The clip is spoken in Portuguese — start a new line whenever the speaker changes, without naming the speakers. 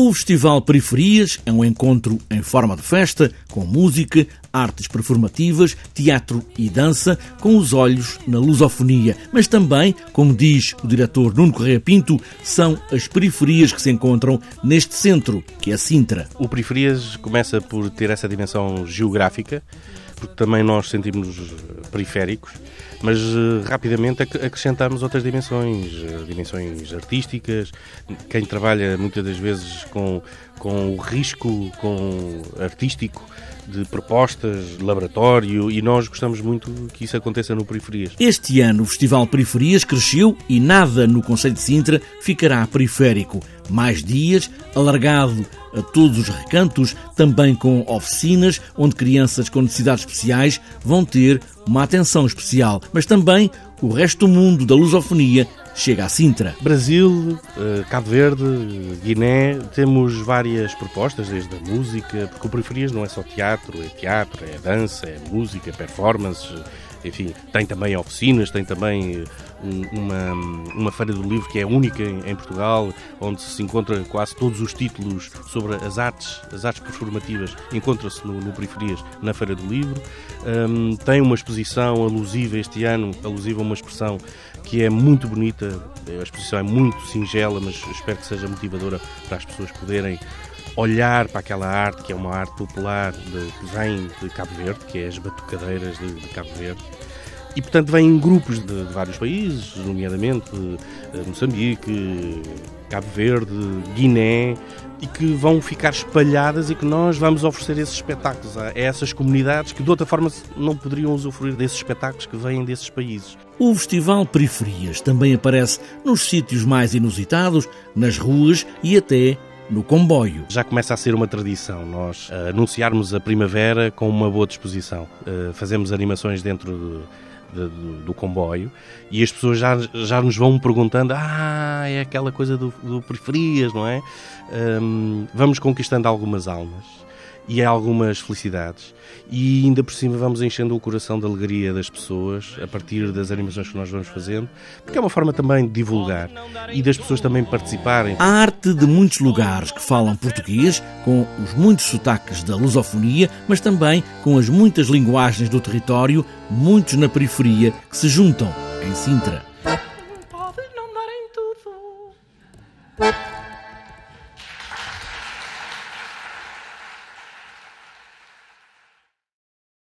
O Festival Periferias é um encontro em forma de festa, com música, artes performativas, teatro e dança, com os olhos na lusofonia. Mas também, como diz o diretor Nuno Correia Pinto, são as periferias que se encontram neste centro, que é Sintra.
O Periferias começa por ter essa dimensão geográfica, porque também nós sentimos periféricos, mas uh, rapidamente acrescentamos outras dimensões, uh, dimensões artísticas. Quem trabalha muitas das vezes com, com o risco com artístico de propostas, laboratório, e nós gostamos muito que isso aconteça no Periferias.
Este ano o Festival Periferias cresceu e nada no Conselho de Sintra ficará periférico. Mais dias, alargado a todos os recantos, também com oficinas onde crianças com necessidades especiais vão ter uma atenção especial, mas também o resto do mundo da lusofonia chega a Sintra.
Brasil, eh, Cabo Verde, Guiné, temos várias propostas, desde a música, porque o Periferias não é só teatro, é teatro, é dança, é música, performances, enfim, tem também oficinas, tem também eh, uma, uma feira do livro que é única em, Portugal, onde se encontra quase todos os títulos sobre as artes, as artes performativas, encontra-se no, no Periferias na Feira do Livro. Um, tem uma exposição alusiva este ano, alusiva a uma expressão que é muito bonita, a exposição é muito singela, mas espero que seja motivadora para as pessoas poderem olhar para aquela arte que é uma arte popular de, que vem de Cabo Verde, que é as batucadeiras de, de Cabo Verde. E, portanto, em grupos de, de vários países, nomeadamente eh, Moçambique, Cabo Verde, Guiné, e que vão ficar espalhadas e que nós vamos oferecer esses espetáculos a essas comunidades que de outra forma não poderiam usufruir desses espetáculos que vêm desses países.
O Festival Periferias também aparece nos sítios mais inusitados, nas ruas e até no comboio.
Já começa a ser uma tradição nós uh, anunciarmos a primavera com uma boa disposição. Uh, fazemos animações dentro de, de, do, do, comboio e as pessoas já, já nos vão perguntando: Ah, é aquela coisa do, do periferias, não é? Um, vamos conquistando algumas almas e algumas felicidades. E ainda por cima vamos enchendo o coração de alegria das pessoas a partir das animações que nós vamos fazendo, porque é uma forma também de divulgar e das pessoas também participarem.
A arte de muitos lugares que falam português, com os muitos sotaques da lusofonia, mas também com as muitas linguagens do território, muitos na periferia, que se juntam em Sintra. Pode não dar em tudo.